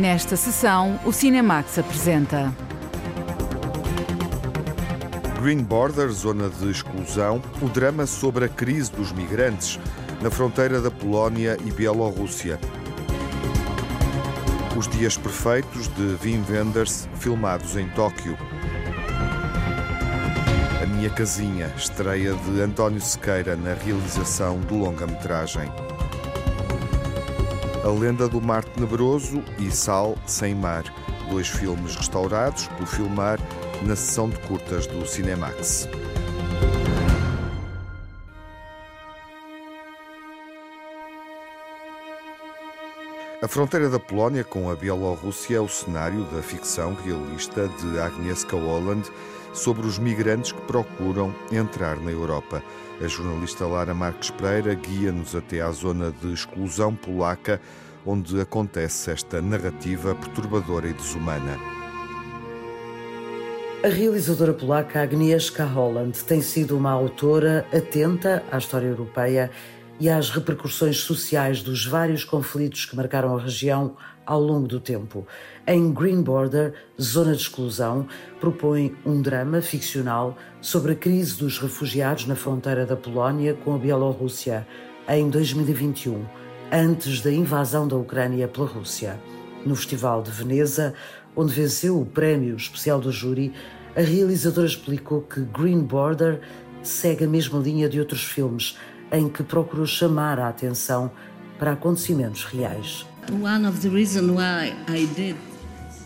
Nesta sessão, o Cinemax apresenta. Green Border, zona de exclusão, o drama sobre a crise dos migrantes na fronteira da Polónia e Bielorrússia. Os Dias Perfeitos de Wim Wenders, filmados em Tóquio. A Minha Casinha, estreia de António Sequeira na realização de longa-metragem. A Lenda do Mar Tenebroso e Sal Sem Mar, dois filmes restaurados pelo Filmar na sessão de curtas do Cinemax. A fronteira da Polónia com a Bielorrússia é o cenário da ficção realista de Agnieszka Holland sobre os migrantes que procuram entrar na Europa. A jornalista Lara Marques Pereira guia-nos até à zona de exclusão polaca, onde acontece esta narrativa perturbadora e desumana. A realizadora polaca Agnieszka Holland tem sido uma autora atenta à história europeia e às repercussões sociais dos vários conflitos que marcaram a região ao longo do tempo. Em Green Border, Zona de Exclusão, propõe um drama ficcional sobre a crise dos refugiados na fronteira da Polónia com a Bielorrússia em 2021, antes da invasão da Ucrânia pela Rússia. No Festival de Veneza, onde venceu o prémio especial do júri, a realizadora explicou que Green Border segue a mesma linha de outros filmes em que procurou chamar a atenção para acontecimentos reais. One of the reasons why I did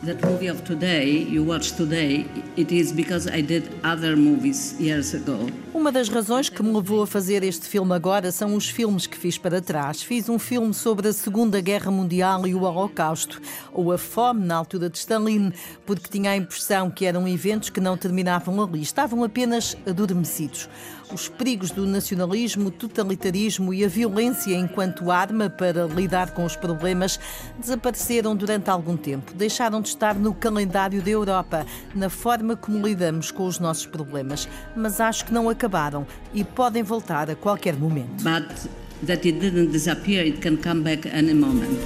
that movie of today, you watch today, it is because I did other movies years ago. Uma das razões que me levou a fazer este filme agora são os filmes que fiz para trás. Fiz um filme sobre a Segunda Guerra Mundial e o Holocausto, ou a fome na altura de Stalin, porque tinha a impressão que eram eventos que não terminavam ali, estavam apenas adormecidos Os perigos do nacionalismo, totalitarismo e a violência enquanto arma para lidar com os problemas desapareceram durante algum tempo, deixaram de estar no calendário da Europa, na forma como lidamos com os nossos problemas. Mas acho que não acabaram e podem voltar a qualquer momento. But that it didn't disappear, it can come back any moment.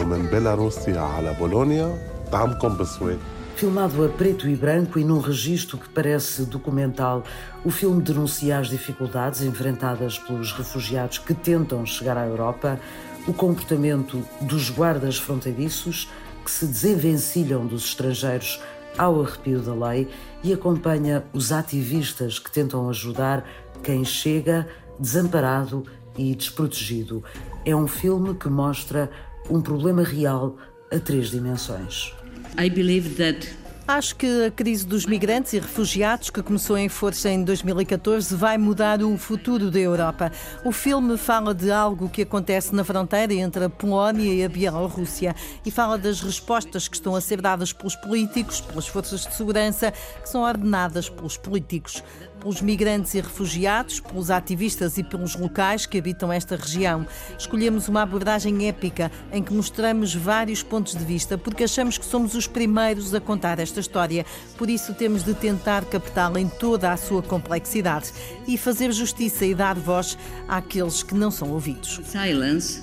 ومن بيلاروسيا على بولونيا طعمكم بسويد Filmado a preto e branco e num registro que parece documental, o filme denuncia as dificuldades enfrentadas pelos refugiados que tentam chegar à Europa, o comportamento dos guardas fronteiriços que se desenvencilham dos estrangeiros ao arrepio da lei e acompanha os ativistas que tentam ajudar quem chega desamparado e desprotegido. É um filme que mostra um problema real a três dimensões. I believe that Acho que a crise dos migrantes e refugiados, que começou em força em 2014, vai mudar o futuro da Europa. O filme fala de algo que acontece na fronteira entre a Polónia e a Bielorrússia e fala das respostas que estão a ser dadas pelos políticos, pelas forças de segurança, que são ordenadas pelos políticos, pelos migrantes e refugiados, pelos ativistas e pelos locais que habitam esta região. Escolhemos uma abordagem épica em que mostramos vários pontos de vista, porque achamos que somos os primeiros a contar esta história. Por isso, temos de tentar captá-la em toda a sua complexidade e fazer justiça e dar voz àqueles que não são ouvidos. silence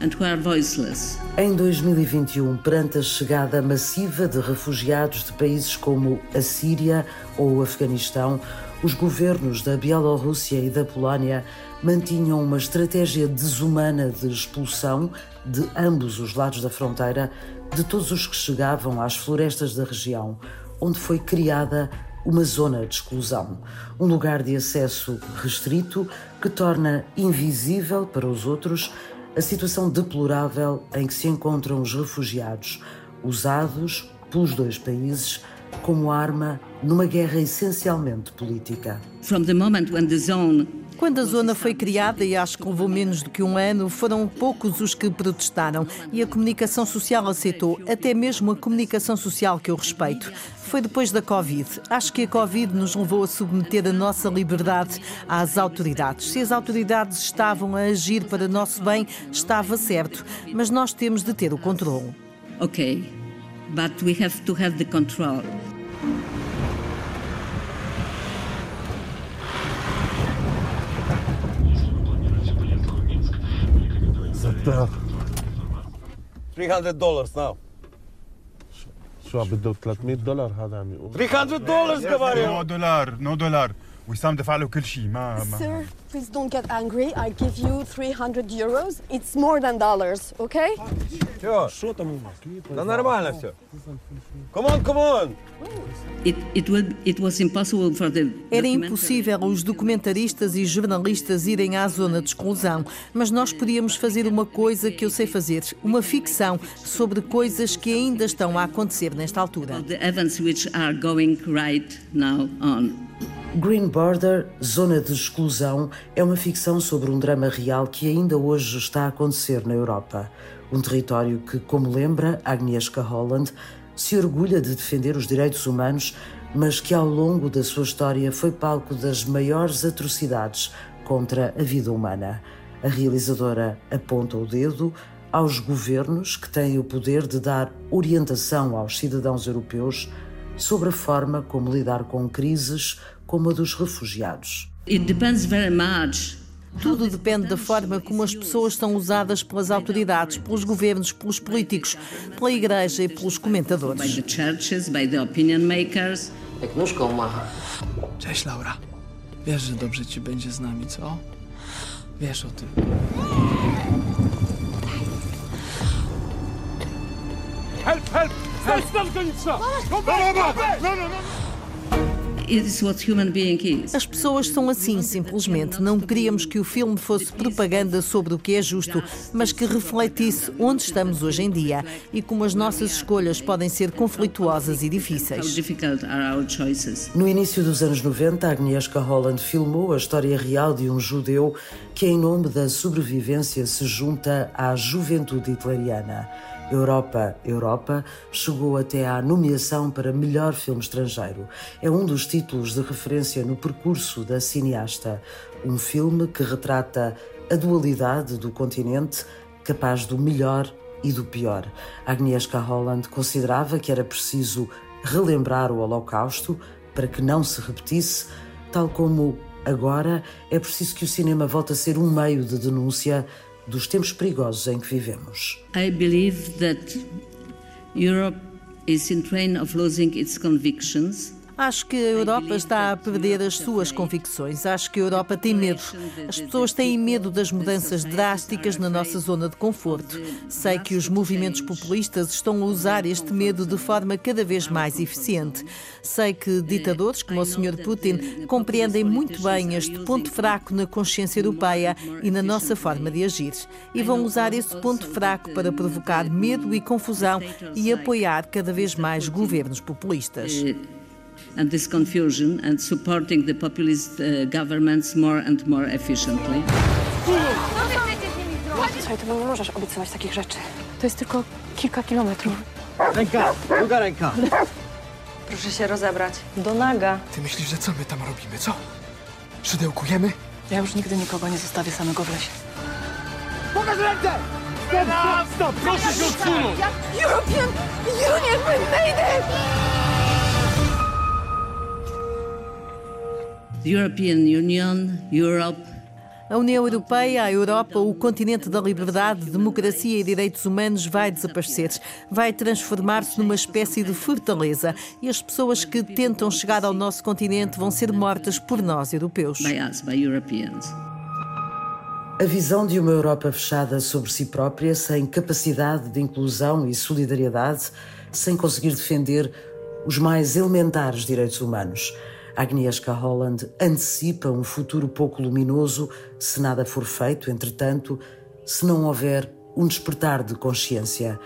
and who are voiceless. Em 2021, perante a chegada massiva de refugiados de países como a Síria ou o Afeganistão, os governos da Bielorrússia e da Polónia mantinham uma estratégia desumana de expulsão de ambos os lados da fronteira de todos os que chegavam às florestas da região, onde foi criada uma zona de exclusão, um lugar de acesso restrito que torna invisível para os outros a situação deplorável em que se encontram os refugiados, usados pelos dois países como arma numa guerra essencialmente política. From the moment when the zone Quando a zona foi criada, e acho que levou menos do que um ano, foram poucos os que protestaram e a comunicação social aceitou, até mesmo a comunicação social que eu respeito. Foi depois da Covid. Acho que a Covid nos levou a submeter a nossa liberdade às autoridades. Se as autoridades estavam a agir para nosso bem, estava certo, mas nós temos de ter o controle. okay, but we have to have the control. زتاخ 300 dollars now. شو عم بده 300 دولار هذا عم يقول 300 dollars كمان نو دولار نو دولار وسام دفع له كل شيء ما ما Sir, please don't get angry. I give you 300 euros. It's more than dollars, okay? Все, شو там да нормально все. Come on, come on. It, it, will, it was impossible for the Era documentary- impossível os documentaristas e jornalistas irem à zona de exclusão, mas nós podíamos fazer uma coisa que eu sei fazer, uma ficção sobre coisas que ainda estão a acontecer nesta altura. the events which are going right now on. Green Border, Zona de Exclusão, é uma ficção sobre um drama real que ainda hoje está a acontecer na Europa. Um território que, como lembra Agnieszka Holland, se orgulha de defender os direitos humanos, mas que ao longo da sua história foi palco das maiores atrocidades contra a vida humana. A realizadora aponta o dedo aos governos que têm o poder de dar orientação aos cidadãos europeus sobre a forma como lidar com crises como a dos refugiados. It depends very much Tudo depende da forma como as pessoas são usadas pelas autoridades, pelos governos, pelos políticos, pela igreja e pelos by comentadores. the churches, by the opinion makers. Jak nóżką macha. Cześć Laura. Wiesz, że dobrze ci będzie z nami, co? Wiesz o tym. It is what human being is. As pessoas são assim, simplesmente. Não queríamos que o filme fosse propaganda sobre o que é justo, mas que refletisse onde estamos hoje em dia e como as nossas escolhas podem ser conflituosas e How difíceis. difficult are our choices. No início dos anos 90, Agnieszka Holland filmou a história real de um judeu que, em nome da sobrevivência, se junta à juventude hitleriana. Europa, Europa chegou até à nomeação para melhor filme estrangeiro. É um dos títulos de referência no percurso da cineasta. Um filme que retrata a dualidade do continente, capaz do melhor e do pior. Agnieszka Holland considerava que era preciso relembrar o Holocausto para que não se repetisse, tal como agora é preciso que o cinema volte a ser um meio de denúncia dos tempos perigosos em que vivemos. I believe that Europe is in train of losing its convictions. Acho que a Europa está a perder as suas convicções. Acho que a Europa tem medo. As pessoas têm medo das mudanças drásticas na nossa zona de conforto. Sei que os movimentos populistas estão a usar este medo de forma cada vez mais eficiente. Sei que ditadores como o Sr. Putin compreendem muito bem este ponto fraco na consciência europeia e na nossa forma de agir. E vão usar esse ponto fraco para provocar medo e confusão e apoiar cada vez mais governos populistas. And this confusion and supporting the populist uh, governments more and more efficiently. Słuchaj, to nie możesz obiecywać takich rzeczy. To jest tylko kilka kilometrów. Ręka, druga ręka. Proszę się rozebrać. Do naga. Ty myślisz, że co my tam robimy, co? Szydełkujemy? Ja już nigdy nikogo nie zostawię samego w lesie. Proszę się odsunąć! European Union, we made it! A União Europeia, a Europa, o continente da liberdade, democracia e direitos humanos vai desaparecer. Vai transformar-se numa espécie de fortaleza e as pessoas que tentam chegar ao nosso continente vão ser mortas por nós, europeus. A visão de uma Europa fechada sobre si própria, sem capacidade de inclusão e solidariedade, sem conseguir defender os mais elementares direitos humanos. Agnieszka Holland antecipa um futuro pouco luminoso se nada for feito, entretanto, se não houver um despertar de consciência.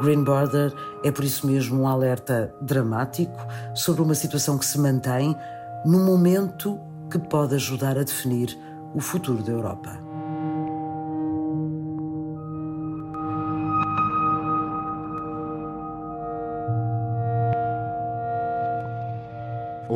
Green Border é por isso mesmo um alerta dramático sobre uma situação que se mantém num momento que pode ajudar a definir o futuro da Europa.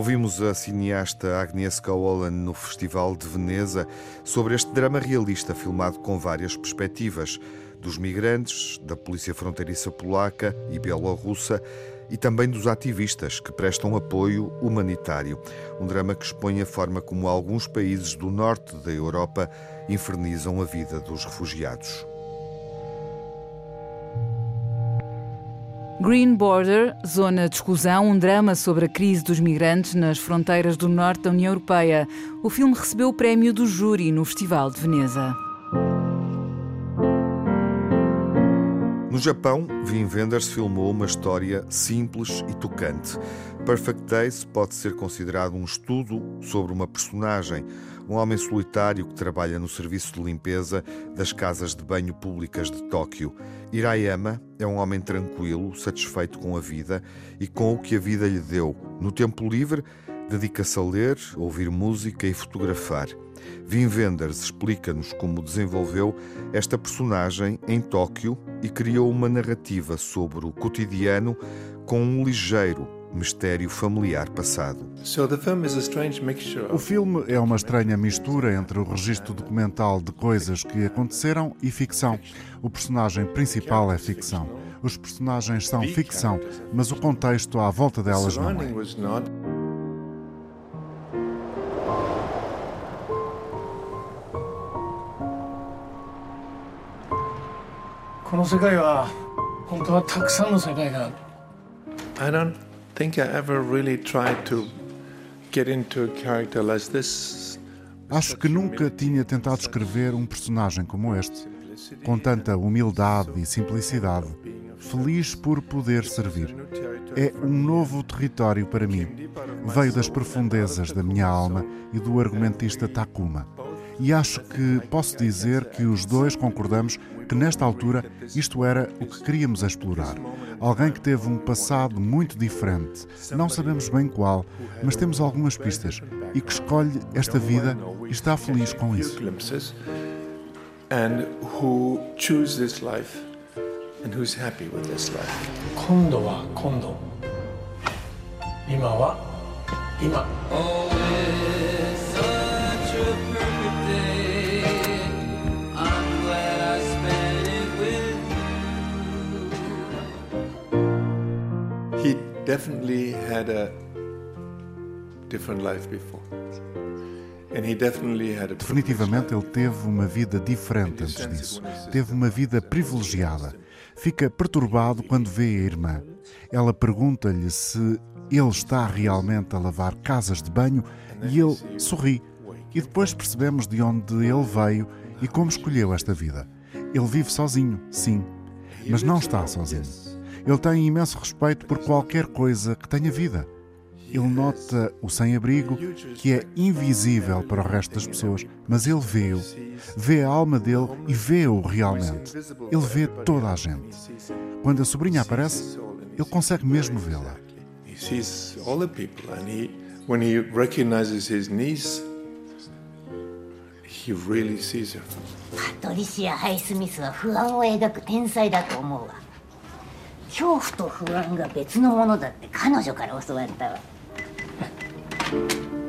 Ouvimos a cineasta Agnieszka Holland no Festival de Veneza sobre este drama realista filmado com várias perspectivas dos migrantes, da polícia fronteiriça polaca e bielorrussa e também dos ativistas que prestam apoio humanitário. Um drama que expõe a forma como alguns países do norte da Europa infernizam a vida dos refugiados. Green Border, Zona de Exclusão, um drama sobre a crise dos migrantes nas fronteiras do norte da União Europeia. O filme recebeu o prémio do júri no Festival de Veneza. No Japão, Wim Wenders filmou uma história simples e tocante. Perfect Days pode ser considerado um estudo sobre uma personagem, um homem solitário que trabalha no serviço de limpeza das casas de banho públicas de Tóquio. Hirayama é um homem tranquilo, satisfeito com a vida e com o que a vida lhe deu. No tempo livre, dedica-se a ler, ouvir música e fotografar. Wim Wenders explica-nos como desenvolveu esta personagem em Tóquio e criou uma narrativa sobre o cotidiano com um ligeiro mistério familiar passado. O filme é uma estranha mistura entre o registro documental de coisas que aconteceram e ficção. O personagem principal é ficção. Os personagens são ficção, mas o contexto à volta delas não é. I don't Acho que nunca tinha tentado escrever um personagem como este, com tanta humildade e simplicidade, feliz por poder servir. É um novo território para mim. Veio das profundezas da minha alma e do argumentista Takuma. E acho que posso dizer que os dois concordamos que nesta altura isto era o que queríamos explorar. Alguém que teve um passado muito diferente, não sabemos bem qual, mas temos algumas pistas, e que escolhe esta vida e está feliz com isso. And who choose this life and who's happy with this life. 今度は今度。今は今。 definitely had a different life before. Definitivamente ele teve uma vida diferente antes disso. Teve uma vida privilegiada. Fica perturbado quando vê a irmã. Ela pergunta-lhe se ele está realmente a lavar casas de banho e ele sorri. E depois percebemos de onde ele veio e como escolheu esta vida. Ele vive sozinho, sim, mas não está sozinho. Ele tem imenso respeito por qualquer coisa que tenha vida. Ele nota o sem-abrigo, que é invisível para o resto das pessoas, mas ele vê-o, vê a alma dele e vê-o realmente. Ele vê toda a gente. Quando a sobrinha aparece, ele consegue mesmo vê-la. When he recognizes his niece, he really sees her. パトリシア・ハイスミスは不安を描く天才だと思うわ。 恐怖と不安が別のものだって彼女から教わったわ。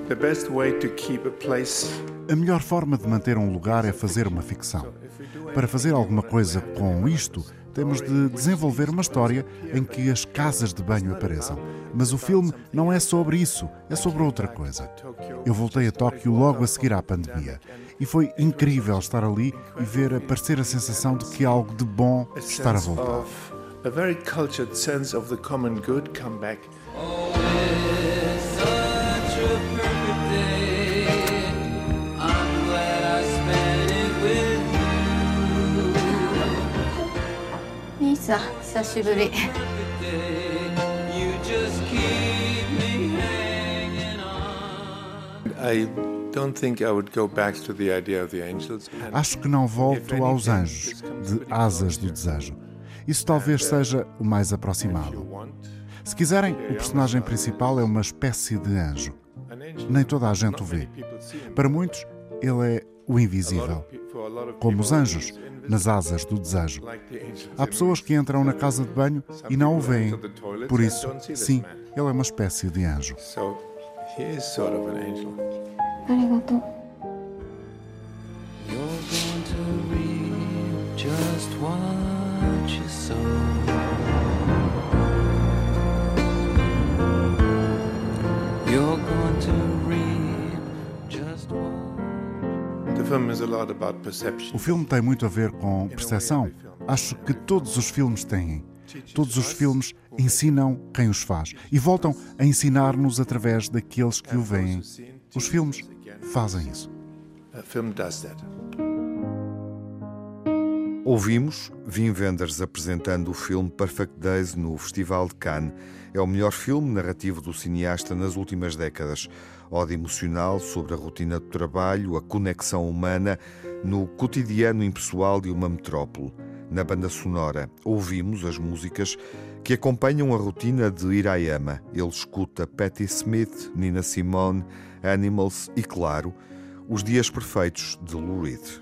The best way to keep a place a melhor forma de manter um lugar é fazer uma ficção. Para fazer alguma coisa com isto, temos de desenvolver uma história em que as casas de banho apareçam. Mas o filme não é sobre isso, é sobre outra coisa. Eu voltei a Tóquio logo a seguir à pandemia e foi incrível estar ali e ver aparecer a sensação de que algo de bom estar a voltar. a very cultured sense of the common good come back. Oh, it's such a perfect day. I'm glad I spent it with you. Nisa, 久しぶり。Acho que não volto aos anjos de Asas do Desejo. Isso talvez seja o mais aproximado. Se quiserem, o personagem principal é uma espécie de anjo. Nem toda a gente o vê. Para muitos, ele é o invisível. Como os anjos, nas asas do desejo. Há pessoas que entram na casa de banho e não o veem. Por isso, sim, ele é uma espécie de anjo. Obrigado. just one o filme tem muito a ver com percepção. Acho que todos os filmes têm. Todos os filmes ensinam quem os faz e voltam a ensinar-nos através daqueles que o veem. Os filmes fazem isso. Ouvimos Vim Wenders apresentando o filme Perfect Days no Festival de Cannes. É o melhor filme narrativo do cineasta nas últimas décadas. Ode emocional sobre a rotina do trabalho, a conexão humana no cotidiano impessoal de uma metrópole. Na banda sonora, ouvimos as músicas que acompanham a rotina de Irayama. Ele escuta Patti Smith, Nina Simone, Animals e, claro, Os Dias Perfeitos de Lou Reed.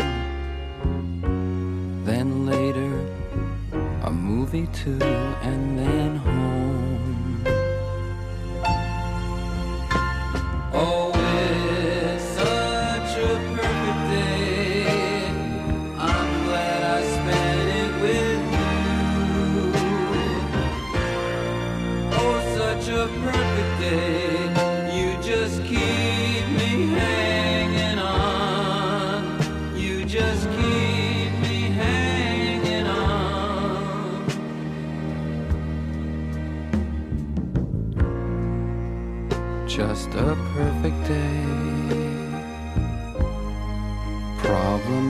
Too, and then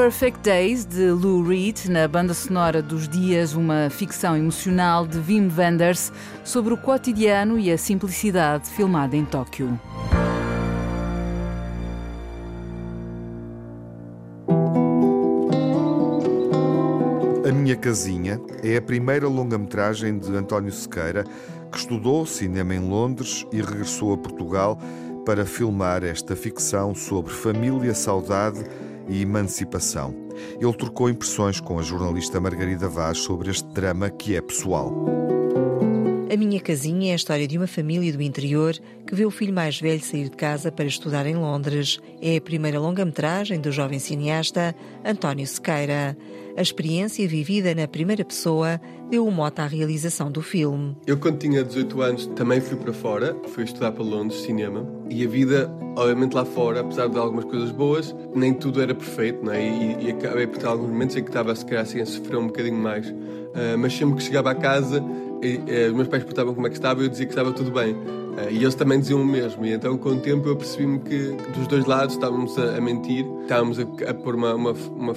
Perfect Days, de Lou Reed, na banda sonora dos Dias, uma ficção emocional de Wim Wenders sobre o cotidiano e a simplicidade filmada em Tóquio. A Minha Casinha é a primeira longa-metragem de António Sequeira, que estudou cinema em Londres e regressou a Portugal para filmar esta ficção sobre família, saudade e emancipação. Ele trocou impressões com a jornalista Margarida Vaz sobre este drama que é pessoal. A Minha Casinha é a história de uma família do interior que vê o filho mais velho sair de casa para estudar em Londres. É a primeira longa-metragem do jovem cineasta António Sequeira. A experiência vivida na primeira pessoa deu o mote à realização do filme. Eu, quando tinha 18 anos, também fui para fora, fui estudar para Londres, cinema, e a vida, obviamente, lá fora, apesar de algumas coisas boas, nem tudo era perfeito, não é? E, e acabei por ter alguns momentos em que estava, se calhar, assim, a sofrer um bocadinho mais. Uh, mas sempre que chegava a casa, os meus pais perguntavam como é que estava e eu dizia que estava tudo bem. Uh, e eles também diziam o mesmo. E então, com o tempo, eu percebi-me que dos dois lados estávamos a, a mentir, estávamos a, a pôr uma, uma, uma,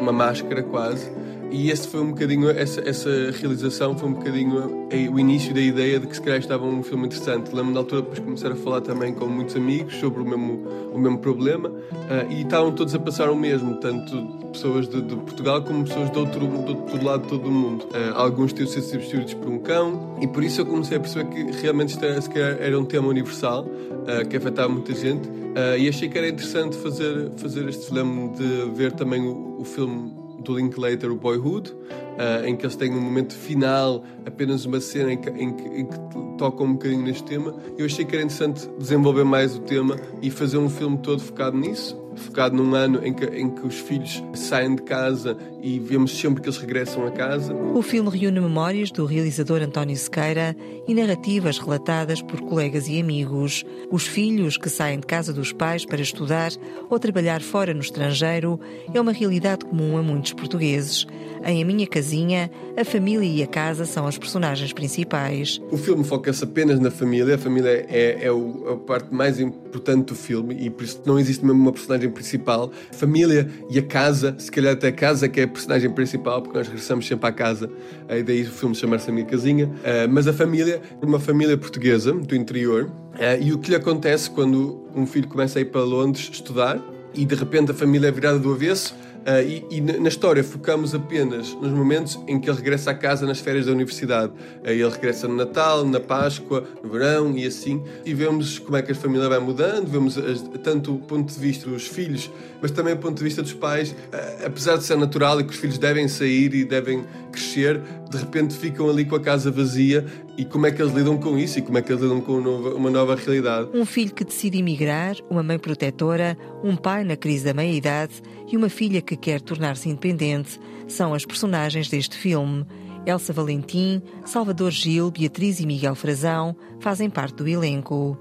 uma máscara quase. E esse foi um bocadinho, essa, essa realização foi um bocadinho o início da ideia de que se calhar estava um filme interessante. Lembro-me da altura depois começar a falar também com muitos amigos sobre o mesmo, o mesmo problema uh, e estavam todos a passar o mesmo, tanto pessoas de, de Portugal como pessoas de outro, do outro lado de todo o mundo. Uh, alguns tinham sido substituídos por um cão e por isso eu comecei a perceber que realmente isto era, se calhar era um tema universal uh, que afetava muita gente e achei que era interessante fazer, fazer este filme de ver também o, o filme do Linklater, o Boyhood, uh, em que eles têm um momento final, apenas uma cena em que, em que, em que tocam um bocadinho neste tema. Eu achei que era interessante desenvolver mais o tema e fazer um filme todo focado nisso focado num ano em que, em que os filhos saem de casa e vemos sempre que eles regressam a casa. O filme reúne memórias do realizador António Sequeira e narrativas relatadas por colegas e amigos. Os filhos que saem de casa dos pais para estudar ou trabalhar fora no estrangeiro é uma realidade comum a muitos portugueses. Em A Minha Casinha, a família e a casa são as personagens principais. O filme foca-se apenas na família. A família é, é, o, a parte mais importante do filme e por isso não existe mesmo uma personagem principal. A família e a casa, se calhar até a casa que é a personagem principal, porque nós regressamos sempre à casa. Aí daí o filme chamar-se A Minha Casinha. Uh, mas a família, uma família portuguesa do interior. Uh, e o que lhe acontece quando um filho começa a ir para Londres estudar e de repente a família é virada do avesso Uh, e, e, na história focamos apenas nos momentos em que ele regressa à casa nas férias da universidade. Uh, ele regressa no Natal, na Páscoa, no verão e assim. E vemos como é que a família vai mudando, vemos as, tanto o ponto de vista dos filhos, mas também o ponto de vista dos pais. Uh, apesar de ser natural e que os filhos devem sair e devem crescer, de repente ficam ali com a casa vazia e como é que eles lidam com isso e como é que eles lidam com uma nova realidade. Um filho que decide emigrar, uma mãe protetora, um pai na crise da meia-idade e uma filha que quer tornar-se independente são as personagens deste filme. Elsa Valentim, Salvador Gil, Beatriz e Miguel Frazão fazem parte do elenco.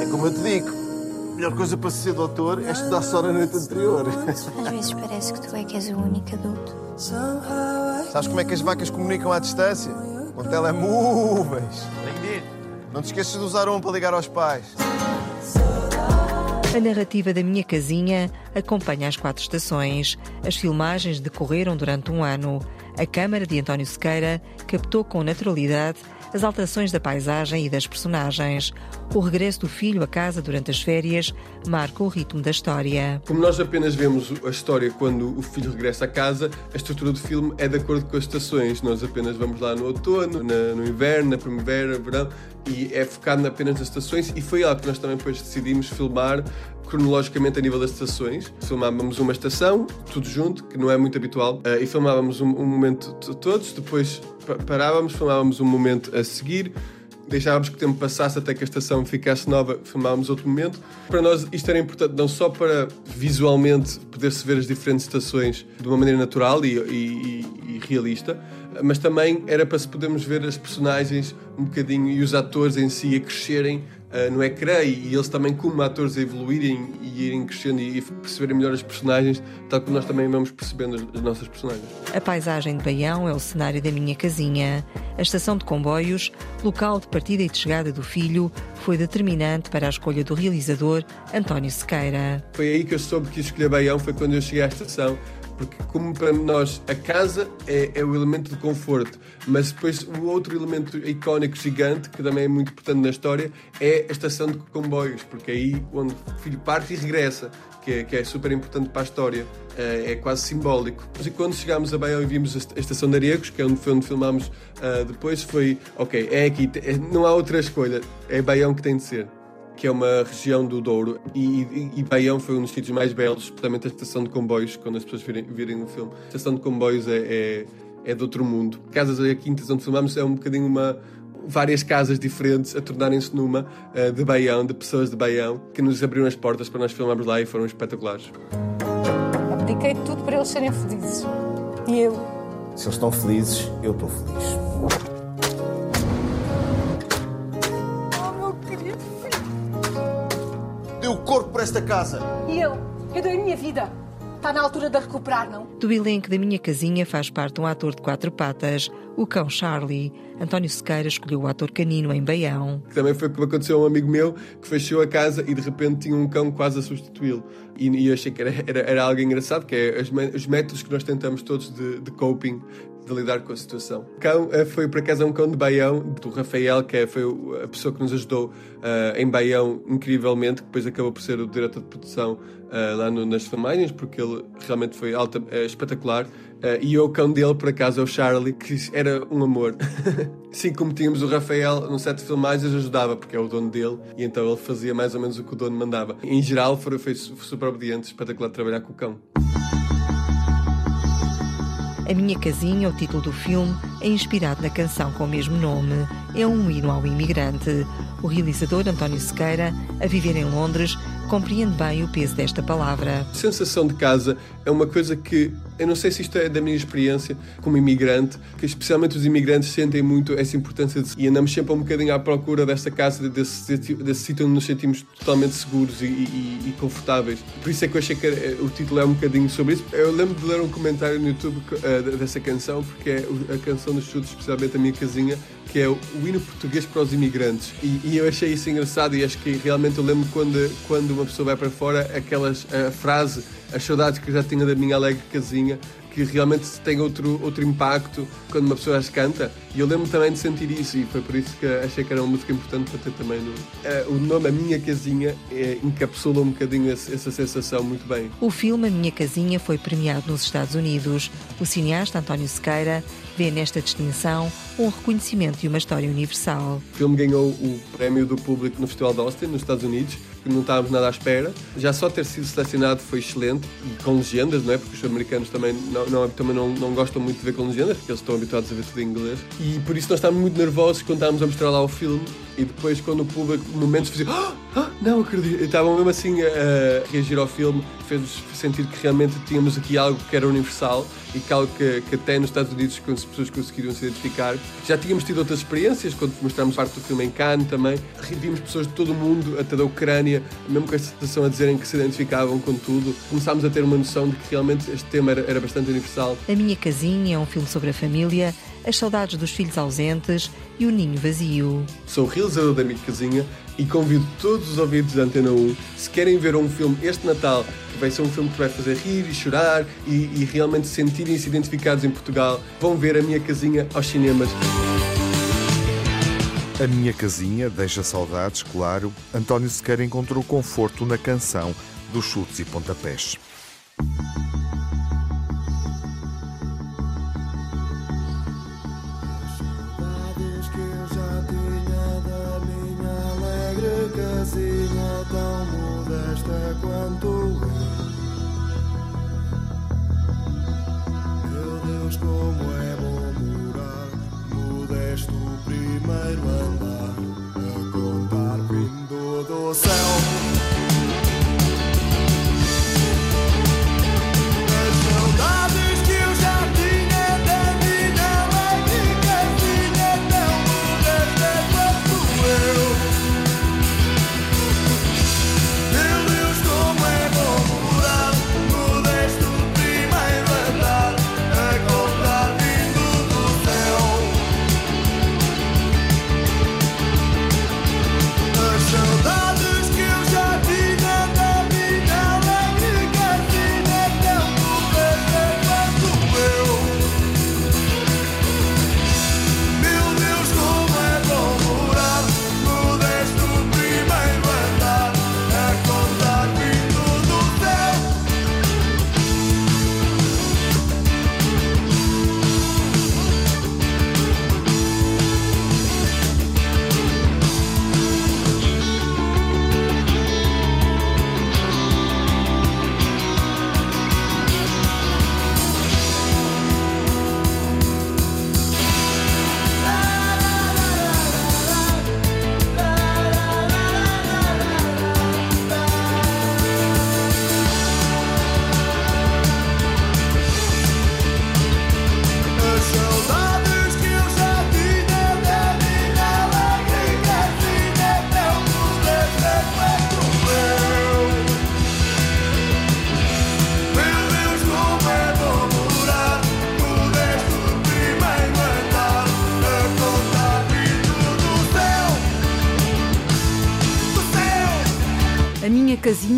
É como eu te digo, a melhor coisa para ser doutor é estudar só na noite anterior. Às vezes parece que tu é que és o único adulto. Sabes como é que as vacas comunicam à distância? Com telemóveis. Não te esqueças de usar um para ligar aos pais. A narrativa da minha casinha acompanha as quatro estações. As filmagens decorreram durante um ano. A câmara de António Sequeira captou com naturalidade as alterações da paisagem e das personagens. O regresso do filho a casa durante as férias marca o ritmo da história. Como nós apenas vemos a história quando o filho regressa a casa, a estrutura do filme é de acordo com as estações. Nós apenas vamos lá no outono, na, no inverno, na primavera, verão, e é focado apenas nas estações. E foi algo que nós também depois decidimos filmar cronologicamente a nível das estações. Filmávamos uma estação, tudo junto, que não é muito habitual, uh, e filmávamos um, um momento todos, depois parávamos, filmávamos um momento a seguir, deixávamos que o tempo passasse até que a estação ficasse nova, filmávamos outro momento. Para nós isto era importante não só para visualmente poder-se ver as diferentes estações de uma maneira natural e, e, e realista, mas também era para se podermos ver as personagens um bocadinho e os atores em si a crescerem uh, no ecrã e, e eles também como atores evoluírem e irem crescendo e, e perceberem melhor as personagens, tal como nós também vamos percebendo as, as nossas personagens. A paisagem de Baião é o cenário da minha casinha. A estação de comboios, local de partida e de chegada do filho, foi determinante para a escolha do realizador António Sequeira. Foi aí que eu soube que escolher Baião, foi quando eu cheguei à estação porque como para nós a casa é, é, o elemento de conforto, mas depois o outro elemento icónico gigante, que também é muito importante na história, é a estação de comboios, porque é aí onde o filho parte e regressa, que é, que é super importante para a história, é, é quase simbólico. E quando chegámos a Baião e vimos a estação de Aregos, que é onde foi onde filmámos uh, depois, foi, ok, é aqui, é, não há outra escolha, é Baião que tem de ser que é uma região do Douro, e, e, e Baião foi um dos sítios mais belos, especialmente a estação de comboios, quando as pessoas virem, virem o filme. A estação de comboios é, é, é de outro mundo. Casas e Quintas, onde filmamos, é um bocadinho uma, várias casas diferentes a tornarem-se numa uh, de Baião, de pessoas de Baião, que nos abriram as portas para nós filmarmos lá e foram espetaculares. Abdiquei tudo para eles serem felizes. E eu? Se eles estão felizes, eu estou feliz. Deu o corpo para esta casa. E eu? Eu dei a minha vida. Está na altura de recuperar, não? Do elenco da Minha Casinha faz parte um ator de quatro patas, o cão Charlie. António Sequeira escolheu o ator canino em Baião. Também foi o que aconteceu a um amigo meu que fechou a casa e de repente tinha um cão quase a substituí-lo. E, e, eu achei que era, era, era, algo engraçado, que é os, os métodos que nós tentamos todos de, de coping de lidar com a situação. O cão uh, foi, por acaso, um cão de Baião, do Rafael, que é, foi a pessoa que nos ajudou uh, em Baião, incrivelmente, que depois acabou por ser o diretor de produção uh, lá no, nas filmagens, porque ele realmente foi alta, espetacular. e o cão dele, por acaso, é o Charlie, que era um amor. Sim, como tínhamos o Rafael no set de filmagens, ajudava, porque é o dono dele, e então ele fazia mais ou menos o que o dono mandava. Em geral, foi, foi super obediente, espetacular trabalhar com o cão. A Minha Casinha, o título do filme, é inspirado na canção com o mesmo nome. É um hino ao imigrante. O realizador António Sequeira, a viver em Londres, compreende bem o peso desta palavra. Sensação de casa é uma coisa que eu não sei se isto é da minha experiência como imigrante, que especialmente os imigrantes sentem muito essa importância de, e andamos sempre um bocadinho à procura dessa casa, desse, desse sítio onde nos sentimos totalmente seguros e, e, e, confortáveis. Por isso é que eu achei que o título é um bocadinho sobre isso. Eu lembro de ler um comentário no YouTube uh, dessa canção, porque é a canção dos chutes, especialmente a minha casinha, que é o hino português para os imigrantes. E, e, eu achei isso engraçado e acho que realmente eu lembro quando, quando uma pessoa vai para fora, aquelas, a frase as saudades que eu já tinha da minha alegre casinha, que realmente tem outro, outro impacto quando uma pessoa as canta. E eu lembro também de sentir isso, e foi por isso que achei que era uma música importante para ter também no. Uh, o nome A Minha Casinha é, encapsula um bocadinho essa sensação muito bem. O filme A Minha Casinha foi premiado nos Estados Unidos. O cineasta António Sequeira vê nesta distinção um reconhecimento e uma história universal. O filme ganhou o prémio do público no Festival de Austin, nos Estados Unidos que não estávamos nada à espera. Já só ter sido selecionado foi excelente, com legendas, não é? Porque os americanos também não, não, também não, não gostam muito de ver com legendas, porque eles estão habituados a ver tudo em inglês. E por isso nós estávamos muito nervosos quando estávamos a mostrar lá o filme e depois quando o público, momentos, fazia ah, não acredito, estavam mesmo assim a, a reagir ao filme, fez-nos sentir que realmente tínhamos aqui algo que era universal e que algo que, que até nos Estados Unidos as pessoas conseguiriam se identificar. Já tínhamos tido outras experiências, quando mostramos parte do filme em Cannes também, vimos pessoas de todo o mundo, até da Ucrânia, mesmo com esta situação a dizerem que se identificavam com tudo, começámos a ter uma noção de que realmente este tema era, era bastante universal. A Minha Casinha é um filme sobre a família, as saudades dos filhos ausentes e o ninho vazio. Sou o realizador da Minha Casinha e convido todos os ouvintes da Antena 1, se querem ver um filme este Natal, que vai ser um filme que vai fazer rir e chorar e, e realmente sentirem-se identificados em Portugal, vão ver a Minha Casinha aos cinemas. A Minha Casinha deixa saudades, claro. António Sequeira encontrou conforto na canção dos chutes e pontapés. Casinha tão modesta quanto eu. Meu Deus, como é bom morar modesto primeiro andar a contar vindo do céu.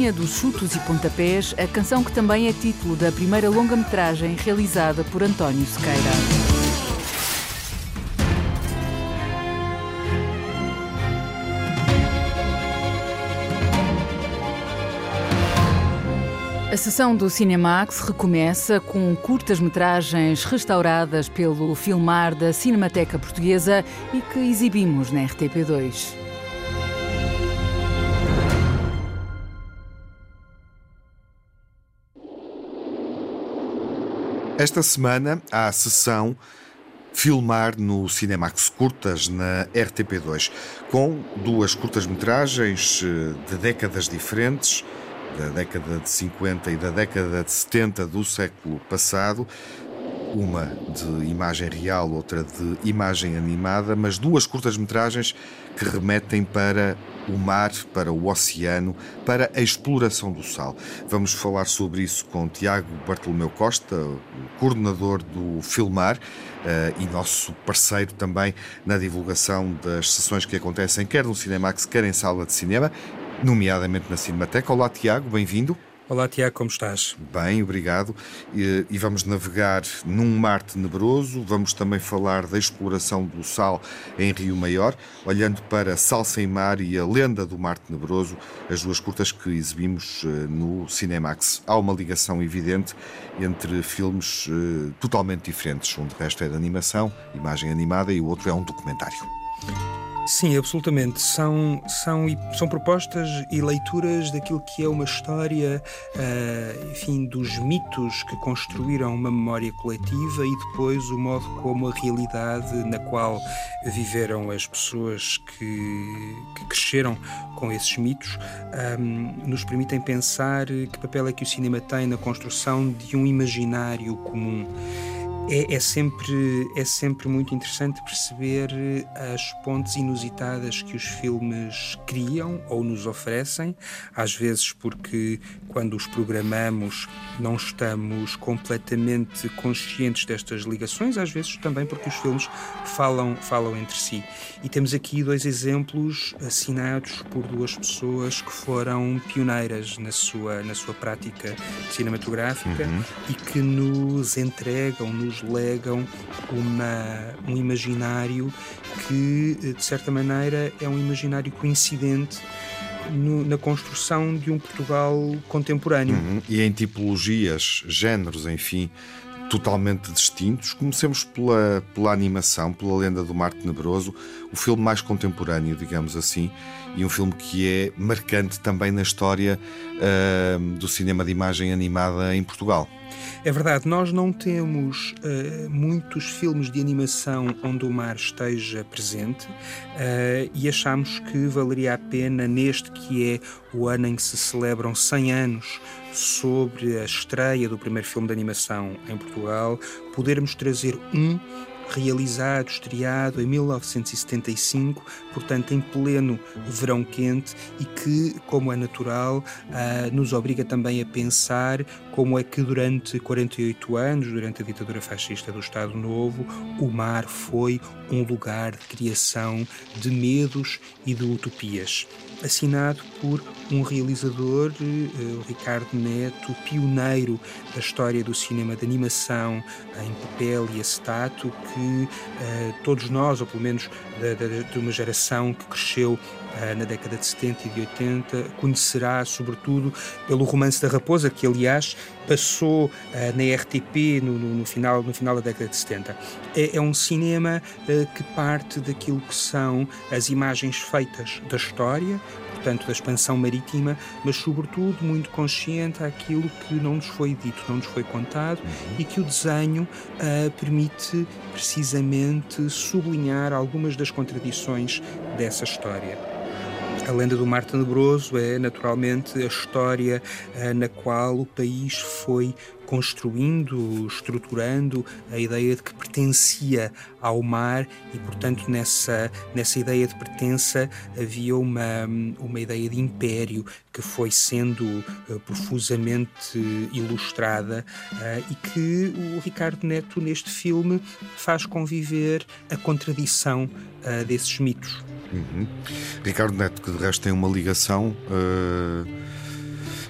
Casinha dos Chutos e Pontapés, a canção que também é título da primeira longa-metragem realizada por António Sequeira. A sessão do Cinemax recomeça com curtas-metragens restauradas pelo Filmar da Cinemateca Portuguesa e que exibimos na RTP2. Esta semana há a sessão Filmar no Cinemax Curtas na RTP2, com duas curtas-metragens eh, de décadas diferentes da década de 50 e da década de 70 do século passado, uma de imagem real, outra de imagem animada, mas duas curtas-metragens que remetem para o mar, para o oceano, para a exploração do sal. Vamos falar sobre isso com Tiago Bartolomeu Costa, coordenador do Filmar uh, e nosso parceiro também na divulgação das sessões que acontecem quer no Cinemax, quer em sala de cinema nomeadamente na Cinemateca. Olá, Tiago, bem-vindo. Olá, Tiago, como estás? Bem, obrigado. E, e, vamos navegar num mar tenebroso. Vamos também falar da exploração do sal em Rio Maior, olhando para Sal Sem Mar e a Lenda do Mar Tenebroso, as duas curtas que exibimos uh, no Cinemax. Há uma ligação evidente entre filmes uh, totalmente diferentes. Um de resto é de animação, imagem animada, e o outro é um documentário. Sim, absolutamente. São, são, são propostas e leituras daquilo que é uma história, uh, enfim, dos mitos que construíram uma memória coletiva e depois o modo como a realidade na qual viveram as pessoas que, que cresceram com esses mitos um, ah, nos permitem pensar que papel é que o cinema tem na construção de um imaginário comum. É, é, sempre, é sempre muito interessante perceber eh, as pontes inusitadas que os filmes criam ou nos oferecem, às vezes porque quando os programamos não estamos completamente conscientes destas ligações, às vezes também porque os filmes falam, falam entre si. E temos aqui dois exemplos assinados por duas pessoas que foram pioneiras na sua, na sua prática cinematográfica uhum. e que nos entregam, nos nos legam uma, um imaginário que, de certa maneira, é um imaginário coincidente no, na construção de um Portugal contemporâneo. Uhum. E em tipologias, géneros, enfim, totalmente distintos. Comecemos pela, pela animação, pela Lenda do Mar Tenebroso, o filme mais contemporâneo, digamos assim, e um filme que é marcante também na história uh, do cinema de imagem animada em Portugal. É verdade, nós não temos uh, muitos filmes de animação onde o mar esteja presente uh, e achamos que valeria a pena, neste que é o ano em que se celebram 100 anos sobre a estreia do primeiro filme de animação em Portugal, podermos trazer um realizado, estreado em 1975, portanto em pleno verão quente e que, como é natural, uh, nos obriga também a pensar como é que durante 48 anos, durante a ditadura fascista do Estado Novo, o mar foi um lugar de criação de medos e de utopias. Assinado por um realizador, uh, Ricardo Neto, pioneiro da história do cinema de animação em papel e acetato, que uh, todos nós, ou pelo menos de, de, uma geração que cresceu uh, na década de 70 e de 80, conhecerá sobretudo pelo Romance da Raposa, que aliás passou uh, na RTP no, no, no, final, no final da década de 70. É, é um cinema que parte daquilo que são as imagens feitas da história, portanto, da expansão marítima, mas, sobretudo, muito consciente àquilo que não nos foi dito, não nos foi contado uhum. e que o desenho uh, permite precisamente sublinhar algumas das contradições dessa história. A lenda do Mar Tenebroso é naturalmente a história uh, na qual o país foi construindo, estruturando a ideia de que pertencia ao mar e, portanto, nessa, nessa ideia de pertença havia uma, uma ideia de império que foi sendo uh, profusamente ilustrada uh, e que o Ricardo Neto, neste filme, faz conviver a contradição uh, desses mitos. Uhum. Ricardo Neto, que de resto tem uma ligação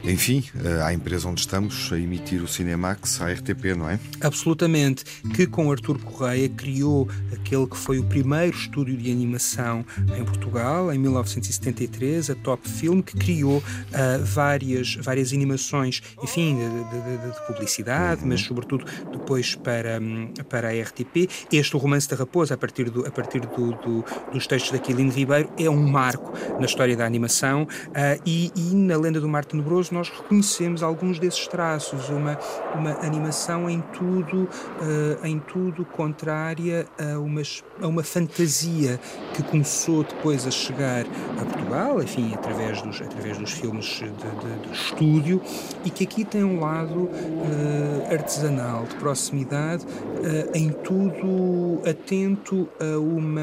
enfim, eh, à empresa onde estamos a emitir o Cinemax, à RTP, não é? Absolutamente. Que com Artur Correia criou aquele que foi o primeiro estúdio de animação em Portugal, em 1973, a Top Film, que criou uh, várias, várias animações, enfim, de, de, de publicidade, uhum. mas sobretudo depois para, para a RTP. Este, o Romance da Raposa, a partir, do, a partir do, do, dos textos da Quilino Ribeiro, é um marco na história da animação uh, e, e na Lenda do Mar Tenebroso nós reconhecemos alguns desses traços, uma, uma animação em tudo, uh, em tudo contrária a uma, a uma fantasia que começou depois a chegar a Portugal, enfim, através dos, através dos filmes de, de, de estúdio, e que aqui tem um lado uh, artesanal, de proximidade, uh, em tudo atento a uma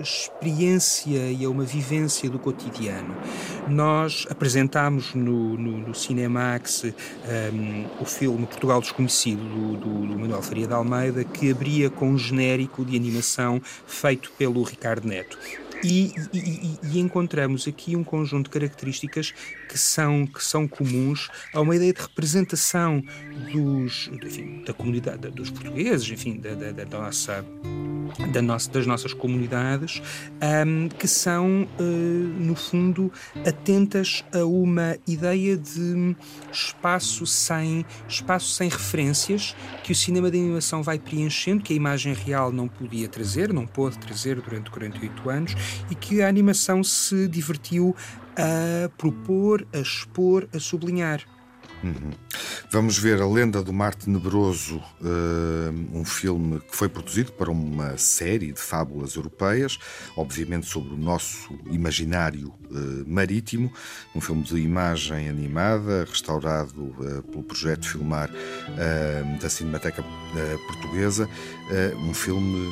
experiência e a uma vivência do cotidiano. Nós apresentámos no, no no Cinemax um, o filme Portugal Desconhecido do, do, do, Manuel Faria de Almeida, que abria com um genérico de animação feito pelo Ricardo Neto. E, e, e, encontramos aqui um conjunto de características que são, que são comuns a uma ideia de representação dos, enfim, da comunidade, dos portugueses, enfim, da, da, da nossa da nossa, das nossas comunidades, um, que são, uh, no fundo, atentas a uma ideia de espaço sem, espaço sem referências que o cinema de animação vai preenchendo, que a imagem real não podia trazer, não pôde trazer durante 48 anos, e que a animação se divertiu a propor, a expor, a sublinhar. Vamos ver A Lenda do Mar Tenebroso, uh, um filme que foi produzido para uma série de fábulas europeias, obviamente sobre o nosso imaginário uh, marítimo, um filme de imagem animada, restaurado uh, pelo projeto Filmar da Cinemateca Portuguesa, um filme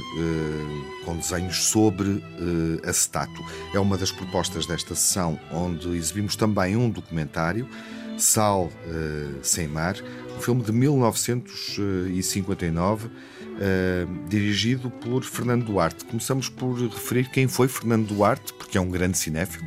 com desenhos sobre acetato. É uma das propostas desta sessão, onde exibimos também um documentário. Sal uh, Sem Mar, um filme de 1959, uh, eh, dirigido por Fernando Duarte. Começamos por referir quem foi Fernando Duarte, porque é um grande cinéfilo.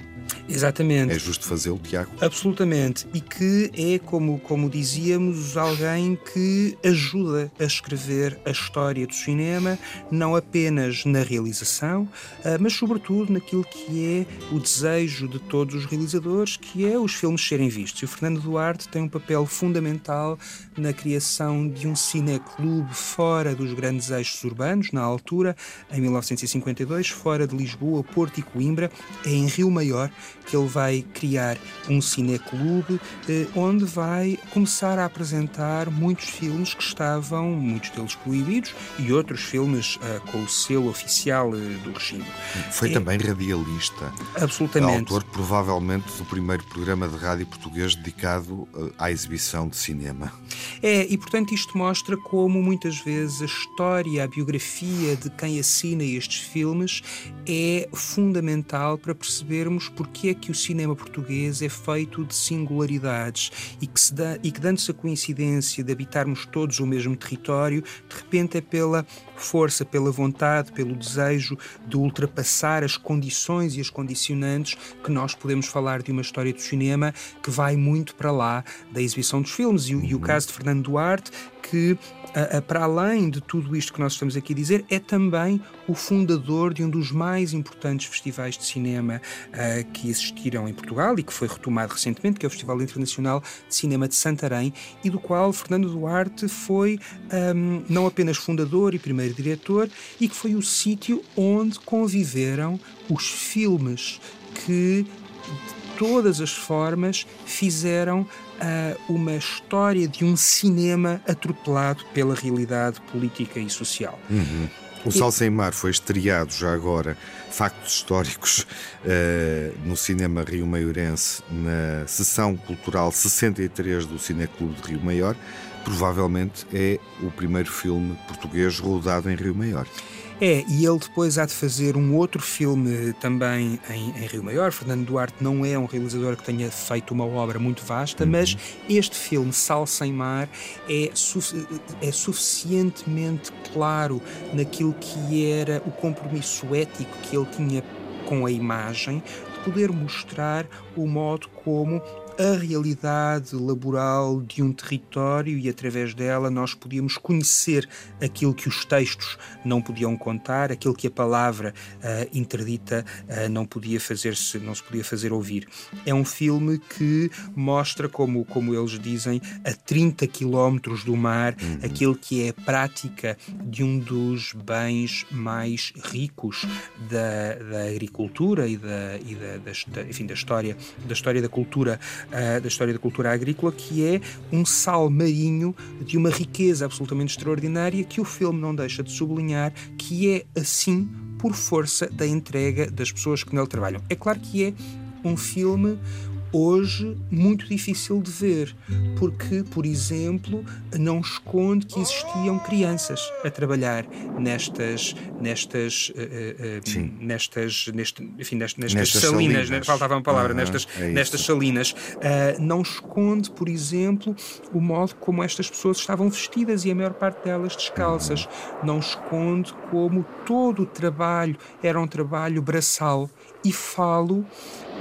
Exatamente. É justo fazê-lo, Tiago? Absolutamente. E que é, como, como dizíamos, alguém que ajuda a escrever a história do cinema, não apenas na realização, ah, mas sobretudo naquilo que é o desejo de todos os realizadores, que é os filmes serem vistos. E o Fernando Duarte tem um papel fundamental na criação de um cineclube fora dos grandes eixos urbanos, na altura, em 1952, fora de Lisboa, Porto e Coimbra, em Rio Maior, que ele vai criar um cineclube eh, onde vai começar a apresentar muitos filmes que estavam, muitos deles proibidos, e outros filmes eh, com o selo oficial eh, do regime. Foi é, também radialista. Absolutamente. Autor, provavelmente, do primeiro programa de rádio português dedicado à exibição de cinema. É, e portanto isto mostra como muitas vezes a história, a biografia de quem assina estes filmes é fundamental para percebermos porque é que o cinema português é feito de singularidades e que, se dá, e que dando-se a coincidência de habitarmos todos o mesmo território, de repente é pela força, pela vontade, pelo desejo de ultrapassar as condições e as condicionantes que nós podemos falar de uma história do cinema que vai muito para lá da exibição dos filmes. E, e o caso de Fernando Duarte, que para além de tudo isto que nós estamos aqui a dizer, é também o fundador de um dos mais importantes festivais de cinema uh, que existiram em Portugal e que foi retomado recentemente, que é o Festival Internacional de Cinema de Santarém, e do qual Fernando Duarte foi um, não apenas fundador e primeiro diretor, e que foi o sítio onde conviveram os filmes que de todas as formas fizeram uh, uma história de um cinema atropelado pela realidade política e social. Uhum. O Sal Sem Mar foi estreado já agora, factos históricos, uh, no Cinema Rio Maiorense, na sessão cultural 63 do Cineclube de Rio Maior provavelmente é o primeiro filme português rodado em Rio Maior. É, e ele depois há de fazer um outro filme também em, em, Rio Maior. Fernando Duarte não é um realizador que tenha feito uma obra muito vasta, uhum. mas este filme, Sal Sem Mar, é, é suficientemente claro naquilo que era o compromisso ético que ele tinha com a imagem, de poder mostrar o modo como a realidade laboral de um território e através dela nós podíamos conhecer aquilo que os textos não podiam contar, aquilo que a palavra uh, interdita uh, não podia fazer-se, não se podia fazer ouvir. É um filme que mostra, como, como eles dizem, a 30 quilómetros do mar, uhum. aquilo que é a prática de um dos bens mais ricos da, da agricultura e da, e da, da, enfim, da história da história da cultura uh, da história da cultura agrícola, que é um sal marinho de uma riqueza absolutamente extraordinária que o filme não deixa de sublinhar, que é assim por força da entrega das pessoas que nele trabalham. É claro que é um filme hoje muito difícil de ver, porque, por exemplo, não esconde que existiam crianças a trabalhar nestas, nestas, uh, uh, nestas, neste, enfim, nestas, nestas salinas, salinas. faltava uma palavra, nestas, é nestas salinas. Uh, não esconde, por exemplo, o modo como estas pessoas estavam vestidas e a maior parte delas descalças. Uhum. Não esconde como todo o trabalho era um trabalho braçal e falo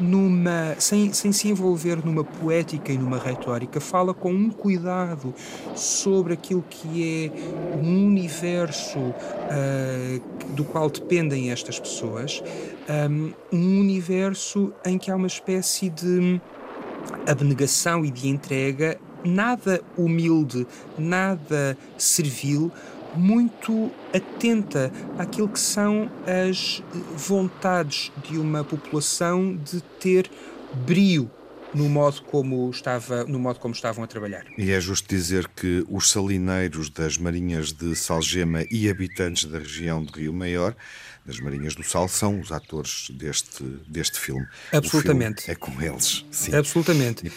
numa sem, sem se envolver numa poética e numa retórica, fala com um cuidado sobre aquilo que é um universo uh, do qual dependem estas pessoas, um, um universo em que há uma espécie de abnegação e de entrega nada humilde, nada servil, muito atenta àquilo que são as vontades de uma população de ter brio no modo como estava no modo como estavam a trabalhar. E é justo dizer que os salineiros das marinhas de Salgema e habitantes da região de Rio Maior das Marinhas do Sal são os atores deste, deste filme. Absolutamente. Filme é com eles. Sim. Absolutamente.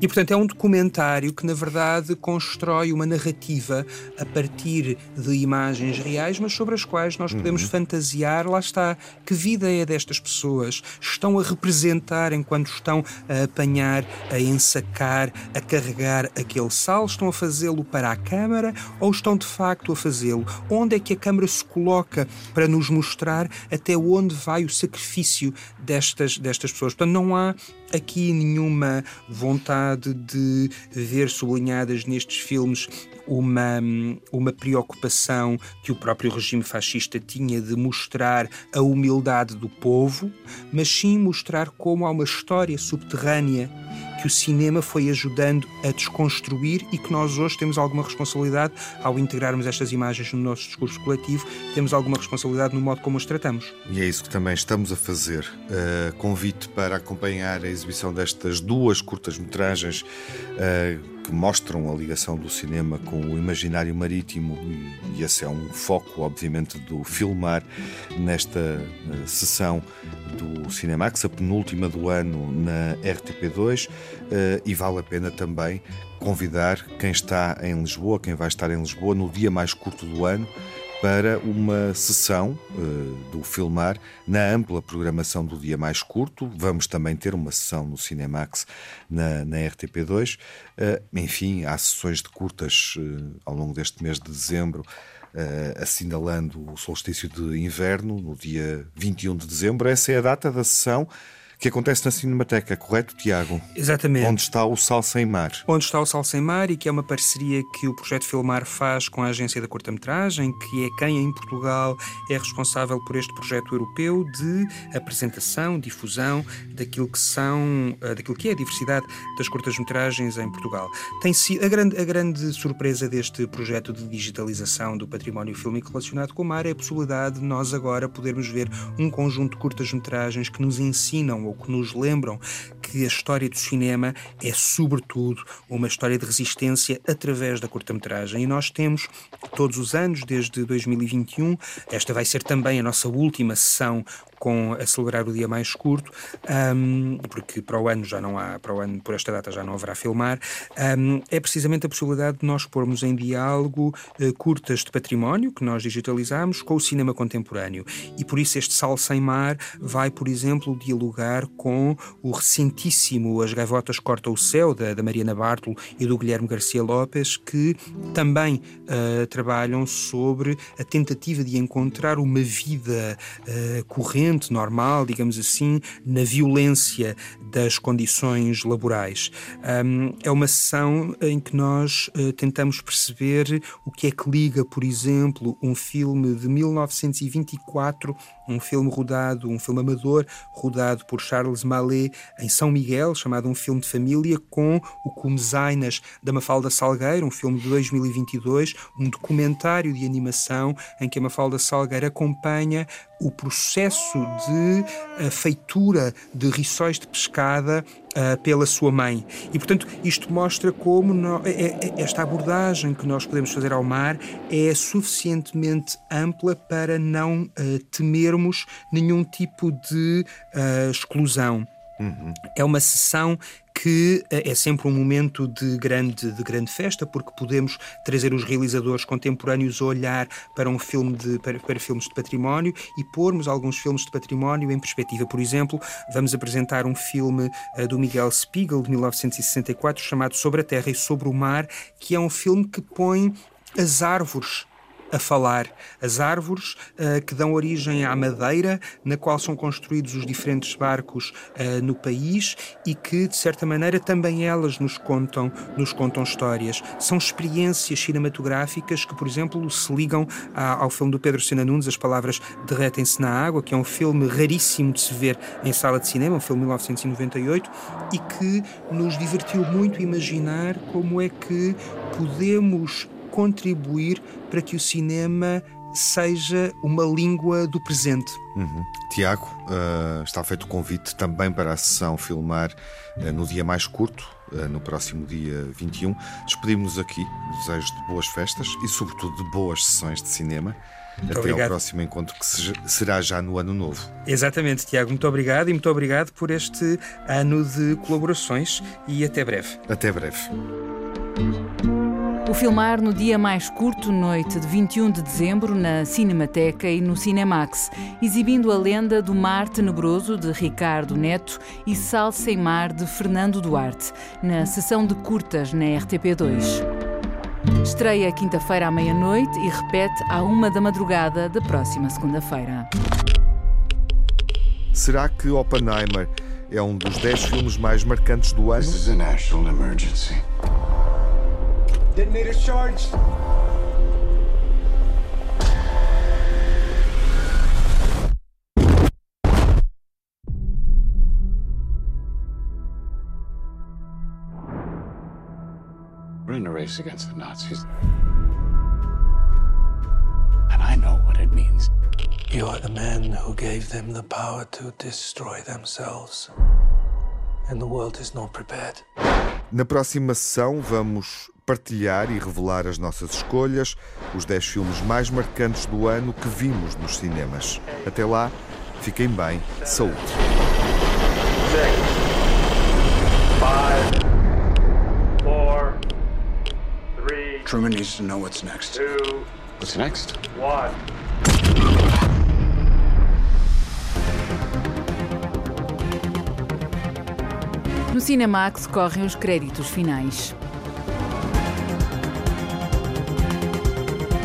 E, portanto, é um documentário que, na verdade, constrói uma narrativa a partir de imagens reais, mas sobre as quais nós podemos uhum. fantasiar. Lá está. Que vida é destas pessoas? Estão a representar enquanto estão a apanhar, a ensacar, a carregar aquele sal? Estão a fazê-lo para a câmara ou estão de facto a fazê-lo? Onde é que a câmara se coloca para nos mostrar? até onde vai o sacrifício destas, destas pessoas. Portanto, não há aqui nenhuma vontade de ver sublinhadas nestes filmes uma, uma preocupação que o próprio regime fascista tinha de mostrar a humildade do povo, mas sim mostrar como há uma história subterrânea que o cinema foi ajudando a desconstruir e que nós hoje temos alguma responsabilidade ao integrarmos estas imagens no nosso discurso coletivo, temos alguma responsabilidade no modo como as tratamos. E é isso que também estamos a fazer. Uh, convite para acompanhar a exibição destas duas curtas-metragens. Uh, que mostram a ligação do cinema com o imaginário marítimo, e esse é um foco, obviamente, do filmar nesta uh, sessão do Cinemax, a penúltima do ano na RTP2, uh, eh, e vale a pena também convidar quem está em Lisboa, quem vai estar em Lisboa no dia mais curto do ano para uma sessão uh, do Filmar na ampla programação do dia mais curto. Vamos também ter uma sessão no Cinemax na, na RTP2. Uh, eh, enfim, há sessões de curtas uh, ao longo deste mês de dezembro. assinalando o solstício de inverno, no dia 21 de dezembro. Essa é a data da sessão que acontece na Cinemateca, correto, Tiago? Exatamente. Onde está o Sal Sem Mar. Onde está o Sal Sem Mar e que é uma parceria que o Projeto Filmar faz com a Agência da Corta-Metragem, que é quem em Portugal é responsável por este projeto europeu de apresentação, difusão daquilo que são, eh, daquilo que é a diversidade das curtas-metragens em Portugal. Tem sido a grande, a grande surpresa deste projeto de digitalização do património fílmico relacionado com o mar é a possibilidade de nós agora podermos ver um conjunto de curtas-metragens que nos ensinam que nos lembram que a história do cinema é, sobretudo, uma história de resistência através da curta-metragem. E nós temos, todos os anos, desde 2021, esta vai ser também a nossa última sessão com a celebrar o dia mais curto, um, porque para o ano já não há, para o ano, por esta data já não haverá filmar, um, é precisamente a possibilidade de nós pormos em diálogo uh, curtas de património que nós digitalizamos com o cinema contemporâneo. E por isso este Sal Sem Mar vai, por exemplo, dialogar com o recentíssimo As Gaivotas Cortam o Céu, da, da Mariana Bartolo e do Guilherme Garcia Lopes, que também uh, trabalham sobre a tentativa de encontrar uma vida uh, corrente, normal, digamos assim, na violência das condições laborais. Um, é uma sessão em que nós uh, tentamos perceber o que é que liga, por exemplo, um filme de 1924, um filme rodado, um filme amador, rodado por Charles Mallet em São Miguel, chamado Um Filme de Família, com o Comezainas da Mafalda Salgueiro, um filme de 2022, um documentário de animação em que a Mafalda Salgueiro acompanha o processo de uh, feitura de riçóis de pescada uh, pela sua mãe. E, portanto, isto mostra como no, é, é, esta abordagem que nós podemos fazer ao mar é suficientemente ampla para não uh, temermos nenhum tipo de exclusão. Uhum. É uma sessão que eh, é sempre um momento de grande, de grande festa, porque podemos trazer os realizadores contemporâneos a olhar para um filme de, para, para filmes de património e pormos alguns filmes de património em perspectiva. Por exemplo, vamos apresentar um filme uh, do Miguel Spiegel, de 1964, chamado Sobre a Terra e Sobre o Mar, que é um filme que põe as árvores a falar. As árvores uh, que dão origem à madeira, na qual são construídos os diferentes barcos uh, no país e que, de certa maneira, também elas nos contam, nos contam histórias. São experiências cinematográficas que, por exemplo, se ligam ao filme do Pedro Sena Nunes, As Palavras Derretem-se na Água, que é um filme raríssimo de se ver em sala de cinema, um filme de 1998, e que nos divertiu muito imaginar como é que podemos contribuir para que o cinema seja uma língua do presente. Uhum. Tiago, uh, está feito o convite também para a sessão filmar uh, no dia mais curto, uh, no próximo dia 21. Despedimos-nos aqui, desejo de boas festas e, sobretudo, de boas sessões de cinema. Muito Até obrigado. ao próximo encontro, que será já no ano novo. Exatamente, Tiago. Muito obrigado e muito obrigado por este ano de colaborações e até breve. Até breve. O filmar no dia mais curto, noite de 21 de dezembro, na Cinemateca e no Cinemax, exibindo a lenda do Mar Tenebroso de Ricardo Neto e Sal Sem Mar de Fernando Duarte, na sessão de curtas na RTP2. Estreia quinta-feira à meia-noite e repete à uma da madrugada da próxima segunda-feira. Será que Oppenheimer é um dos 10 filmes mais marcantes do ano? This is a national emergency. Detonators charged. We're in a race against the Nazis. And I know what it means. You are the man who gave them the power to destroy themselves. And the world is not prepared. Na próxima sessão vamos partilhar e revelar as nossas escolhas, os 10 filmes mais marcantes do ano que vimos nos cinemas. Até lá, fiquem bem, saúde. Six, five, four, three, Truman needs to know what's next. Two, what's next? One. No Cinemax correm os créditos finais.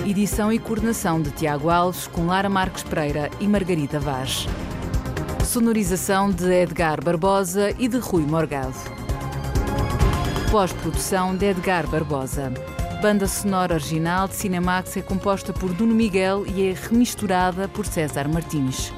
Edição e coordenação de Tiago Alves, com Lara Marques Pereira e Margarida Vaz. Sonorização de Edgar Barbosa e de Rui Morgado. Pós-produção de Edgar Barbosa. Banda sonora original de Cinemax é composta por Duno Miguel e é remisturada por César Martins.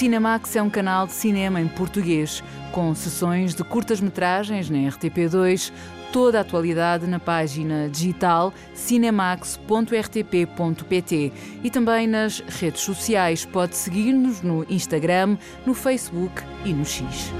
Cinemax é um canal de cinema em português, com sessões de curtas-metragens na RTP2, toda a atualidade na página digital cinemax.rtp.pt e também nas redes sociais. Pode seguir-nos no Instagram, no Facebook e no X.